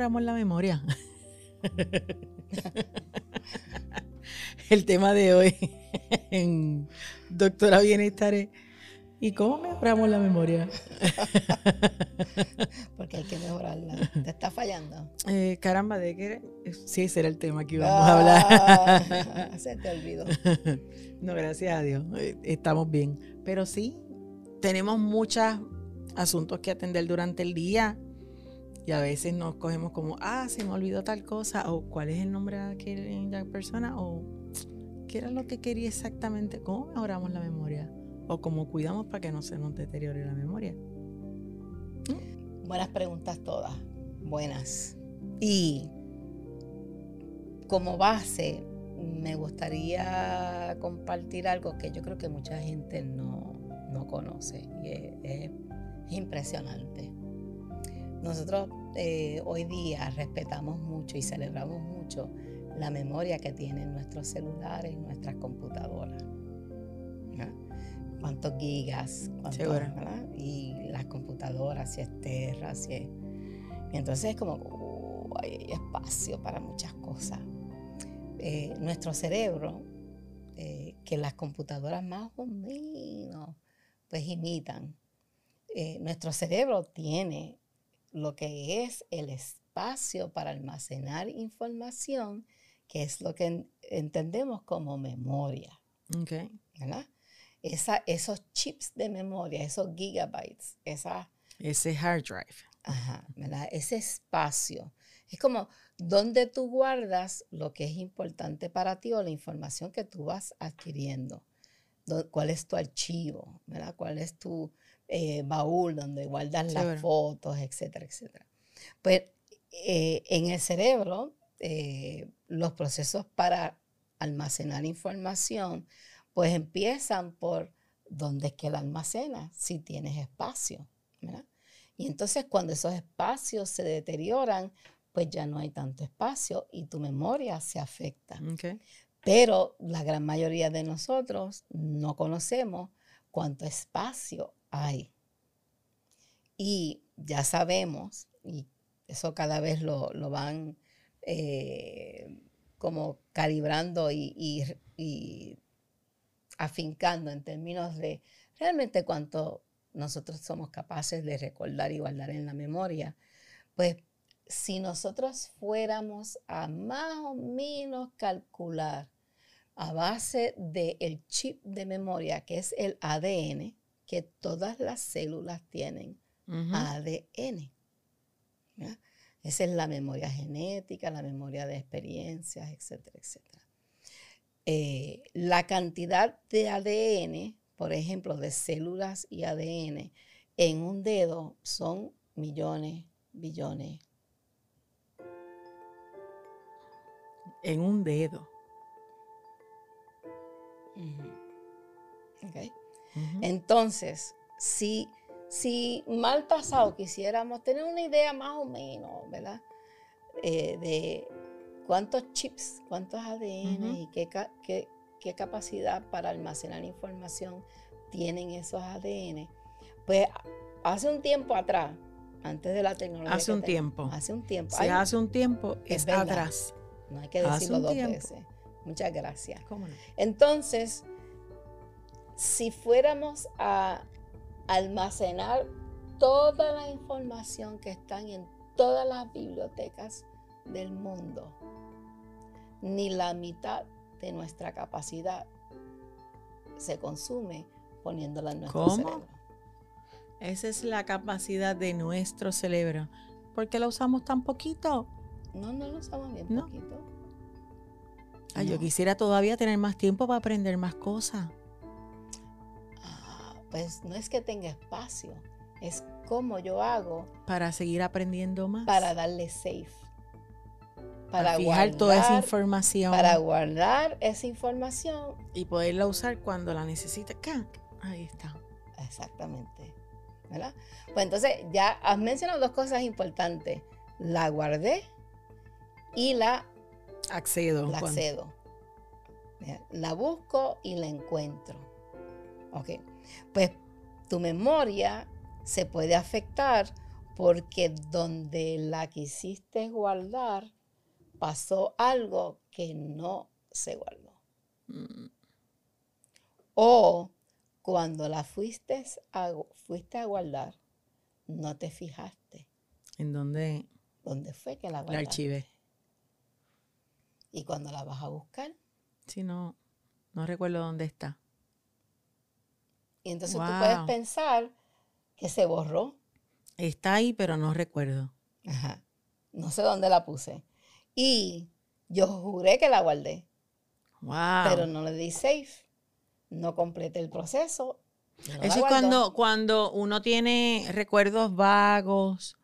mejoramos la memoria? El tema de hoy en Doctora Bienestar es ¿Y cómo mejoramos la memoria? Porque hay que mejorarla. ¿Te está fallando? Eh, caramba, ¿de qué? Sí, ese era el tema que íbamos a hablar. Ah, se te olvidó. no, gracias a Dios. Eh, estamos bien. Pero sí, tenemos muchos asuntos que atender durante el día. Y a veces nos cogemos como, ah, se me olvidó tal cosa. O cuál es el nombre de aquella persona. O qué era lo que quería exactamente. ¿Cómo mejoramos la memoria? o cómo cuidamos para que no se nos deteriore la memoria? Buenas preguntas todas, buenas. Y como base, me gustaría compartir algo que yo creo que mucha gente no, conoce y es, impresionante. Nosotros eh, hoy día respetamos mucho y celebramos mucho la memoria que tienen nuestros celulares y nuestras computadoras cuántos gigas, Y las computadoras, si es Terra, si es... Y entonces es como, uh, hay espacio para muchas cosas. Eh, nuestro cerebro, eh, que las computadoras más o menos pues imitan, eh, nuestro cerebro tiene lo que es el espacio para almacenar información, que es lo que entendemos como memoria. Okay. ¿verdad? esa, esos chips de memoria, esos gigabytes, esa, ese hard drive. Ajá, ¿verdad? Ese espacio. Es como donde tú guardas lo que es importante para ti o la información que tú vas adquiriendo. ¿Cuál es tu archivo? ¿verdad? ¿Cuál es tu eh, baúl donde guardas las fotos, etcétera, etcétera? Pues eh, en el cerebro, eh, los procesos para almacenar información pues empiezan por dónde es que la almacena, si tienes espacio. Y entonces cuando esos espacios se deterioran, pues ya no hay tanto espacio y tu memoria se afecta. Pero la gran mayoría de nosotros no conocemos cuánto espacio hay. Y ya sabemos, y eso cada vez lo, van eh, como calibrando y afincando en términos de realmente cuánto nosotros somos capaces de recordar y guardar en la memoria, pues si nosotros fuéramos a más o menos calcular a base del chip de memoria, que es el ADN, que todas las células tienen ADN. Esa es la memoria genética, la memoria de experiencias, etcétera, etcétera. Eh, la cantidad de ADN, por ejemplo, de células y ADN en un dedo son millones, billones. En un dedo. Entonces, si, si mal pasado quisiéramos tener una idea más o menos, ¿verdad? Eh, de cuántos chips, cuántos ADN y qué, qué, capacidad para almacenar información tienen esos ADN. Pues hace un tiempo atrás, antes de la tecnología. Hace un tiempo. Hace un tiempo. Si hace un tiempo, es, atrás. No hay que decirlo dos veces. Muchas gracias. Entonces, si fuéramos a almacenar toda la información que están en todas las bibliotecas del mundo, ni la mitad de nuestra capacidad se consume poniéndola en nuestro cerebro. Esa es la capacidad de nuestro cerebro. ¿Por qué la usamos tan poquito? No, no la usamos bien poquito. Yo quisiera todavía tener más tiempo para aprender más cosas. Pues no es que tenga espacio, es como yo hago. Para seguir aprendiendo más. Para darle safe para, fijar toda esa información. Para guardar esa información. Y poderla usar cuando la necesite. Ahí está. Exactamente. ¿Verdad? Pues entonces ya has mencionado dos cosas importantes. La guardé y la accedo. La accedo. La busco y la encuentro. Ok. Pues tu memoria se puede afectar porque donde la quisiste guardar, pasó algo que no se guardó. Mm, O cuando la fuiste a, fuiste a guardar, no te fijaste ¿En dónde dónde fue que la la guardaste. archivé? Y cuando la vas a buscar, Sí, no, no recuerdo dónde está. Y entonces tú puedes pensar que se borró. Está ahí, pero no recuerdo. Ajá. No sé dónde la puse. Y yo juré que la guardé, Wow. pero no le di safe. No completé el proceso. no Eso es cuando, cuando uno tiene recuerdos vagos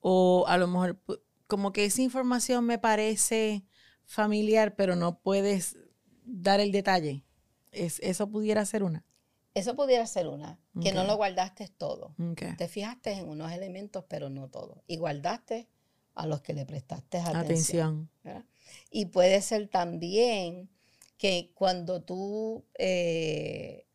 o a lo mejor como que esa información me parece familiar, pero no puedes dar el detalle. Es, eso pudiera ser una. Eso pudiera ser una, que no lo guardaste todo. Te fijaste en unos elementos, pero no todo. Y guardaste a los que le prestaste atención. Atención. Y puede ser también que cuando tú eh,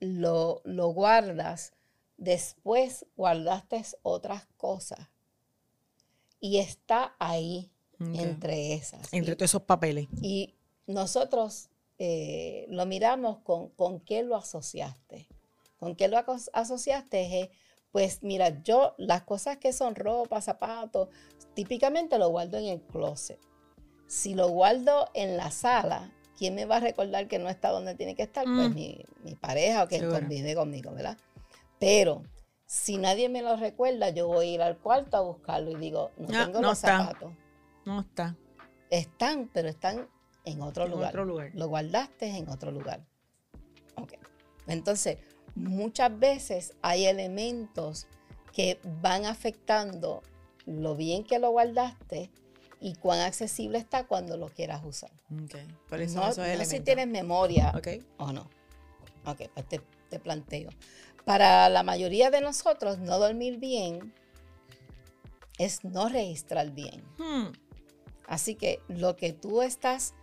lo, lo guardas, después guardaste otras cosas. Y está ahí entre esas. Entre todos esos papeles. y nosotros eh, lo miramos con, con qué lo asociaste. ¿Con qué lo asociaste? Es, pues mira, yo las cosas que son ropa, zapatos, típicamente lo guardo en el closet. Si lo guardo en la sala, ¿quién me va a recordar que no está donde tiene que estar? Pues Mm. mi, mi pareja o que Seguro. convive conmigo, ¿verdad? Pero si nadie me lo recuerda, yo voy a ir al cuarto a buscarlo y digo, no Ah, tengo no los está. zapatos. No está. Están, pero están en otro En lugar. otro lugar. Lo guardaste en otro lugar. Ok. Entonces, muchas veces hay elementos que van afectando lo bien que lo guardaste y cuán accesible está cuando lo quieras usar. Ok. Por eso no esos no si tienes memoria Ok. o no. Ok, pues te, te planteo. Para la mayoría de nosotros, no dormir bien es no registrar bien. Hmm. Así que lo que tú estás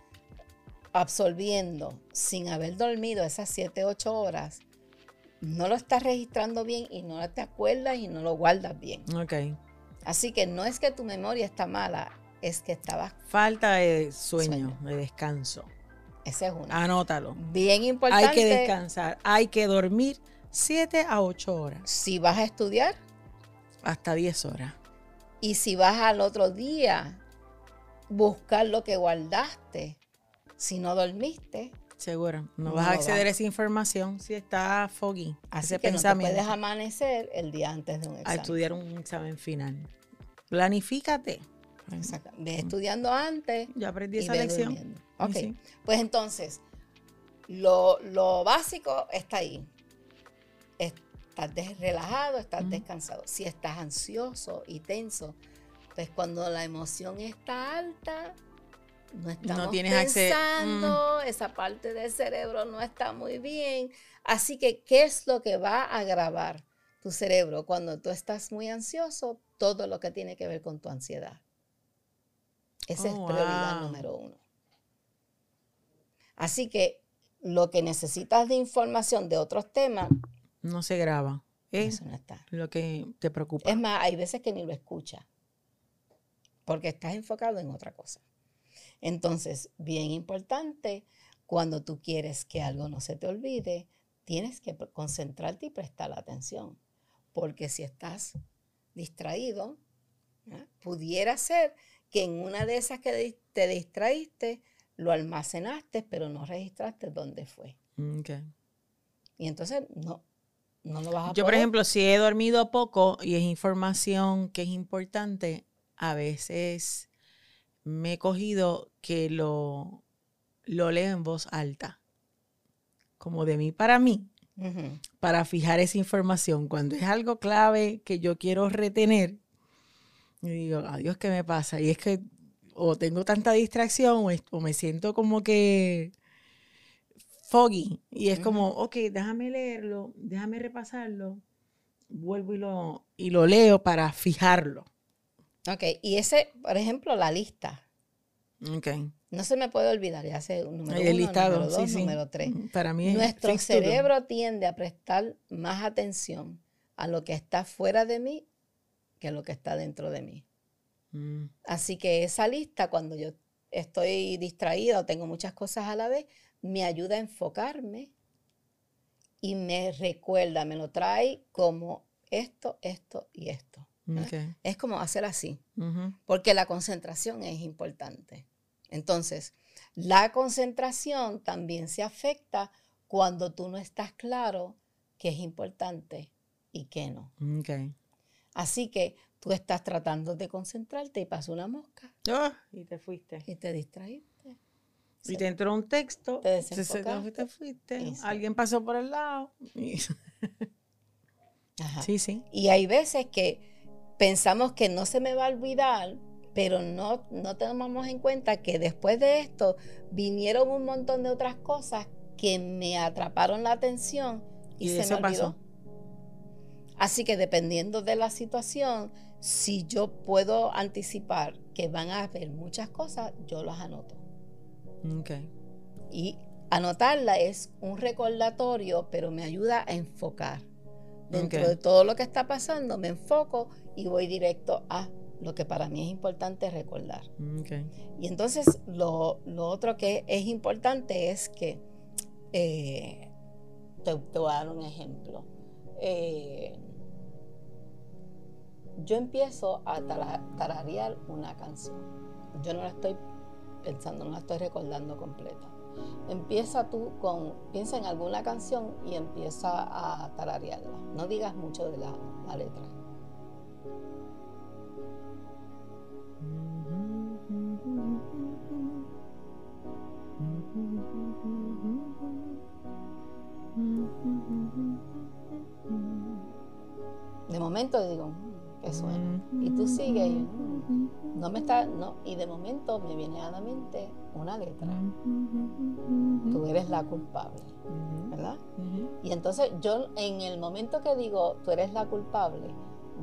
absorbiendo sin haber dormido esas 7, 8 horas, no lo estás registrando bien y no te acuerdas y no lo guardas bien. Ok. Así que no es que tu memoria está mala, es que estabas, Falta de sueño, Sueño. de descanso. esa es una. Anótalo. Bien importante. Hay que descansar. Hay que dormir 7 a 8 horas. Si vas a estudiar Hasta 10 horas. y si vas al otro día, buscar lo que guardaste. Si no dormiste, Seguro. No, No vas a acceder a esa información si está foggy. así ese que no te puedes amanecer el día antes de un a examen. estudiar un examen final. Planifícate. Exacto. Ve estudiando antes Ya aprendí y esa lección. durmiendo. Ok, sí. pues entonces, lo, lo básico está ahí. Estás relajado, estás descansado. Si estás ansioso y tenso, pues cuando la emoción está alta, no estamos tienes pensando, esa parte del cerebro no está muy bien. Así que, ¿qué es lo que va a grabar tu cerebro cuando tú estás muy ansioso? Todo lo que tiene que ver con tu ansiedad. Esa es Oh, prioridad wow. número uno. Así que lo que necesitas de información de otros temas, No se graba. Es eso no está. lo que te preocupa. Es más, hay veces que ni lo escuchas, porque estás enfocado en otra cosa. Entonces, bien importante, cuando tú quieres que algo no se te olvide, tienes que concentrarte y prestar atención, porque si estás distraído, pudiera ser que en una de esas que te distraíste, lo almacenaste, pero no registraste dónde fue. Ok. Y entonces no, no lo vas a Yo, por ejemplo, si he dormido poco y es información que es importante, a veces me he cogido que lo, lo leo en voz alta. Como de mí para mí, para fijar esa información. Cuando es algo clave que yo quiero retener, y digo, adiós, ¿qué me pasa? Y es que o tengo tanta distracción o, es- o me siento como que foggy. Y es como, ok, déjame leerlo, déjame repasarlo, vuelvo y lo, y lo leo para fijarlo. Ok, y ese, por ejemplo, la lista. Ok. No se me puede olvidar, ya sé, número Ahí uno, el listado, número dos, sí, número tres. Para mí es Nuestro cerebro tiende a prestar más atención a lo que está fuera de mí que lo que está dentro de mí. Mm. Así que esa lista, cuando yo estoy distraída o tengo muchas cosas a la vez, me ayuda a enfocarme y me recuerda, me lo trae como esto, esto y esto. Es como hacer así, Ujú. porque la concentración es importante. Entonces, la concentración también se afecta cuando tú no estás claro qué es importante y qué no. Así que tú estás tratando de concentrarte y pasa una mosca Ah, y te fuiste. y te distraíste. Y te entró un texto. Te se- se- desenfocaste. te fuiste. Y sí. Alguien pasó por el lado. y- Ajá. Sí, sí. Y hay veces que pensamos que no se me va a olvidar, pero no, no tomamos en cuenta que después de esto vinieron un montón de otras cosas que me atraparon la atención y, Y se eso me olvidó. pasó. Así que dependiendo de la situación, si yo puedo anticipar que van a haber muchas cosas, yo las anoto. Ok. Y anotarla es un recordatorio, pero me ayuda a enfocar. Dentro de todo lo que está pasando, me enfoco y voy directo a lo que para mí es importante recordar. Y entonces lo, lo otro que es importante es que, eh, te, te voy a dar un ejemplo. Eh, yo empiezo a tara- tararear una canción. Yo no la estoy pensando, no la estoy recordando completa. Empieza tú con, piensa en alguna canción y empieza a tararearla. No digas mucho de la, letra. De momento digo, "Mm, ¿qué suena? Y tú sigues y "Mm, no me está, no, y de momento me viene a la mente una letra. Tú eres la culpable, ¿verdad? Y entonces yo en el momento que digo, tú eres la culpable,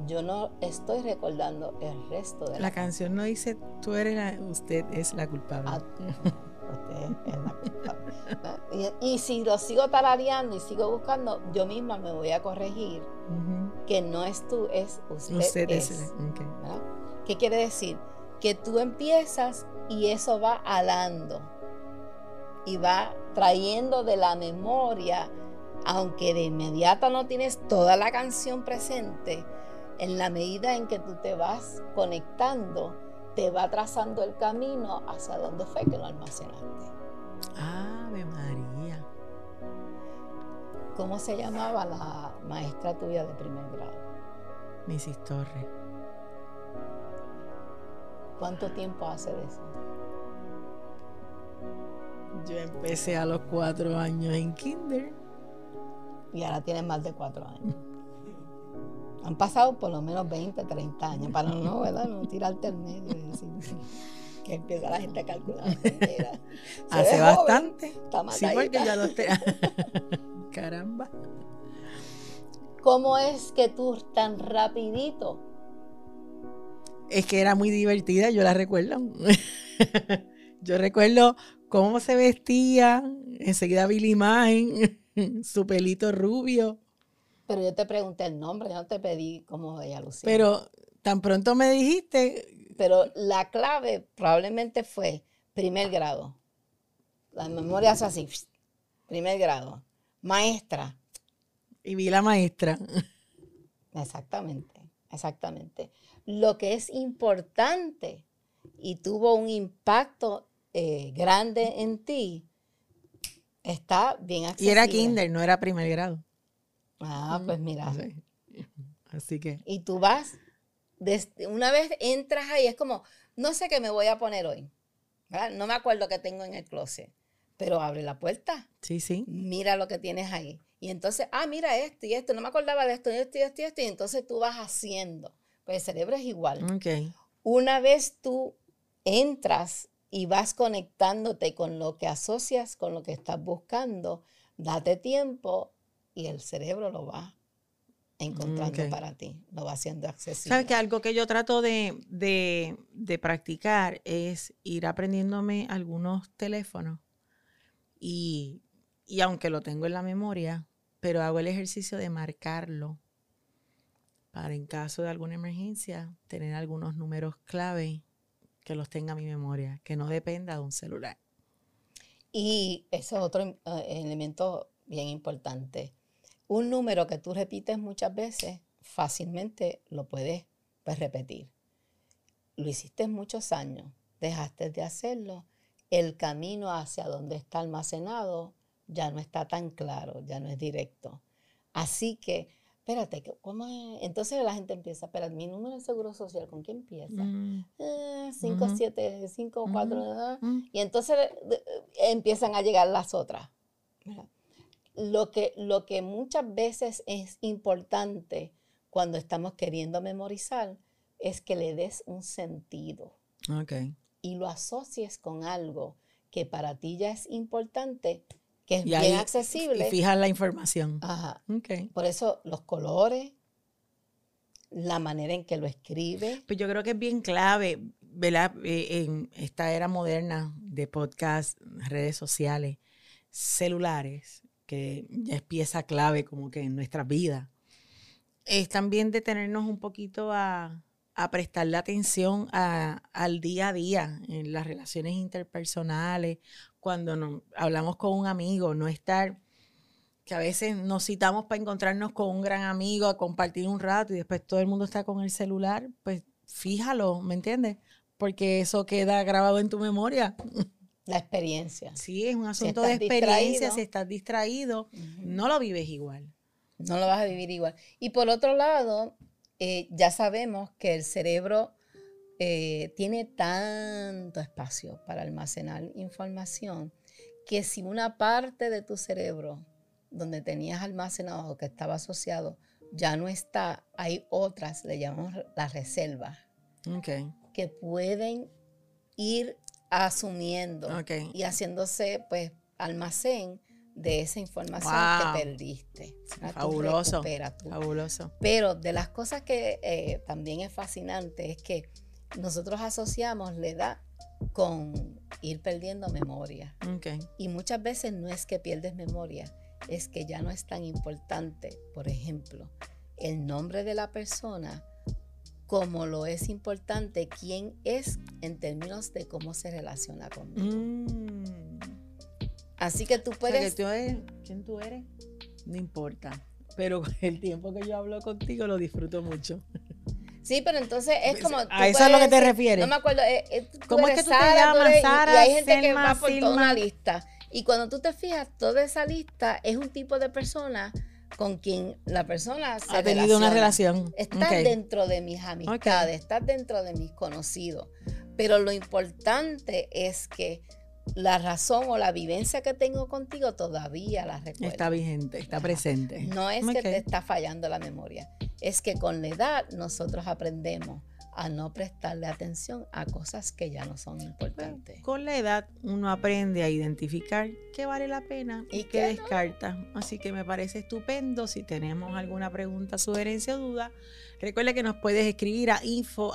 yo no estoy recordando el resto de la, La canción no dice tú eres la, usted es la culpable. Ah, Y, y si lo sigo tarareando y sigo buscando, yo misma me voy a corregir que no es tú, es usted, Usted es. ¿Qué quiere decir? Que tú empiezas y eso va alando y va trayendo de la memoria, aunque de inmediato no tienes toda la canción presente, en la medida en que tú te vas conectando, te va trazando el camino hacia donde fue que lo almacenaste. Ave María. ¿Cómo se llamaba la maestra tuya de primer grado? Mrs. Torres. ¿Cuánto tiempo hace de eso? Yo empecé a los cuatro años en kinder. Y ahora tienes más de cuatro años. Pasado por lo menos 20, 30 años para no, ¿verdad? No tirarte al medio y decir que empieza la gente a calcular. Mira, Hace bastante. joven, está Sí, porque matadita. ya los te... Caramba. ¿Cómo es que tú tan rapidito? Es que era muy divertida, yo la recuerdo. yo recuerdo cómo se vestía. Enseguida vi la imagen, su pelito rubio. Pero yo te pregunté el nombre, yo no te pedí cómo ella lucía. Pero tan pronto me dijiste, Pero la clave probablemente fue primer grado. La memoria hace así, primer grado. Maestra, y vi la maestra. Exactamente, exactamente. Lo que es importante y tuvo un impacto eh, grande en ti, está bien Y accesible. era kinder, no era primer grado. Ah, pues mira. Sí. Así que, Y tú vas, desde- una vez entras ahí, es como, no sé qué me voy a poner hoy. ¿verdad? No me acuerdo qué tengo en el closet, pero abre la puerta. sí, sí. mira lo que tienes ahí. Y entonces, ah, mira esto y esto, no me acordaba de esto, y esto y esto y esto, y entonces tú vas haciendo. Pues el cerebro es igual. Ok. Una vez tú entras y vas conectándote con lo que asocias, con lo que estás buscando, date tiempo y el cerebro lo va encontrando para ti, lo va haciendo accesible. ¿Sabes que algo que yo trato de, de- de practicar es ir aprendiéndome algunos teléfonos y, y aunque lo tengo en la memoria, pero hago el ejercicio de marcarlo para en caso de alguna emergencia tener algunos números clave que los tenga en mi memoria, que no dependa de un celular. Y ese es otro eh, elemento bien importante. Un número que tú repites muchas veces, fácilmente lo puedes pues, repetir. Lo hiciste muchos años, dejaste de hacerlo, el camino hacia donde está almacenado ya no está tan claro, ya no es directo. Así que, espérate, ¿cómo es? Entonces la gente empieza, espérate, mi número de seguro social, ¿con qué empieza? 5, 7, 5, 4, y entonces empiezan a llegar las otras. Lo que, lo que muchas veces es importante cuando estamos queriendo memorizar es que le des un sentido. Y lo asocies con algo que para ti ya es importante, que es bien accesible. Y fijas la información. Ajá. Por eso los colores, la manera en que lo escribe. Pues yo creo que es bien clave, ¿verdad? Eh, en esta era moderna de podcast, redes sociales, celulares, que ya es pieza clave como que en nuestra vida, es también detenernos un poquito a, a prestarle atención al día a día en las relaciones interpersonales, cuando nos, hablamos con un amigo, no estar que a veces nos citamos para encontrarnos con un gran amigo, a compartir un rato y después todo el mundo está con el celular, pues fíjalo, ¿me entiendes? Porque eso queda grabado en tu memoria. La experiencia. Sí, es un asunto de experiencia, si estás distraído, no lo vives igual. No lo vas a vivir igual. Y por otro lado, eh, ya sabemos que el cerebro eh, tiene tanto espacio para almacenar información que si una parte de tu cerebro donde tenías almacenado o que estaba asociado ya no está, hay otras, le llamamos las reservas, que pueden ir asumiendo y haciéndose pues almacén de esa información que perdiste. Fabuloso. Fabuloso. Pero de las cosas que eh, también es fascinante es que nosotros asociamos la edad con ir perdiendo memoria. Y muchas veces no es que pierdes memoria, es que ya no es tan importante, por ejemplo, el nombre de la persona como lo es importante quién es en términos de cómo se relaciona conmigo. Mm. Así que tú puedes... ¿Quién tú eres? No importa. Pero el tiempo que yo hablo contigo lo disfruto mucho. Sí, pero entonces es pues, como. A eso es lo que te refieres. No me acuerdo. Eh, eh, ¿Cómo es que tú te llamas, Sara? Y, hay gente que va por toda una lista. Y cuando tú te fijas, toda esa lista es un tipo de persona con quien la persona se ha tenido una relación. Está dentro de mis amistades, está dentro de mis conocidos. Pero lo importante es que la razón o la vivencia que tengo contigo todavía la recuerdo. Está vigente, está presente. No es que te está fallando la memoria, es que con la edad nosotros aprendemos a no prestarle atención a cosas que ya no son importantes. con la edad uno aprende a identificar qué vale la pena y, qué, descarta. Así que me parece estupendo. Si tenemos alguna pregunta, sugerencia o duda, recuerde que nos puedes escribir a info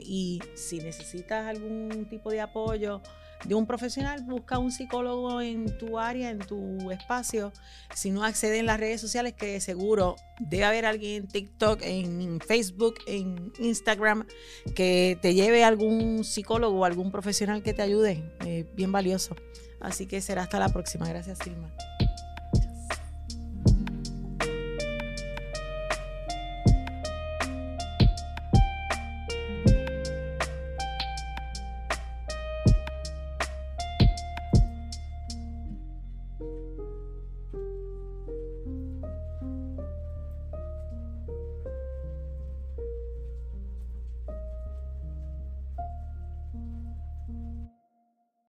y si necesitas algún tipo de apoyo, de un profesional, busca un psicólogo en tu área, en tu espacio. Si no accede en las redes sociales, que seguro debe haber alguien en TikTok, en Facebook, en Instagram, que te lleve algún psicólogo o algún profesional que te ayude. bien valioso. Así que será hasta la próxima. Gracias, Silma.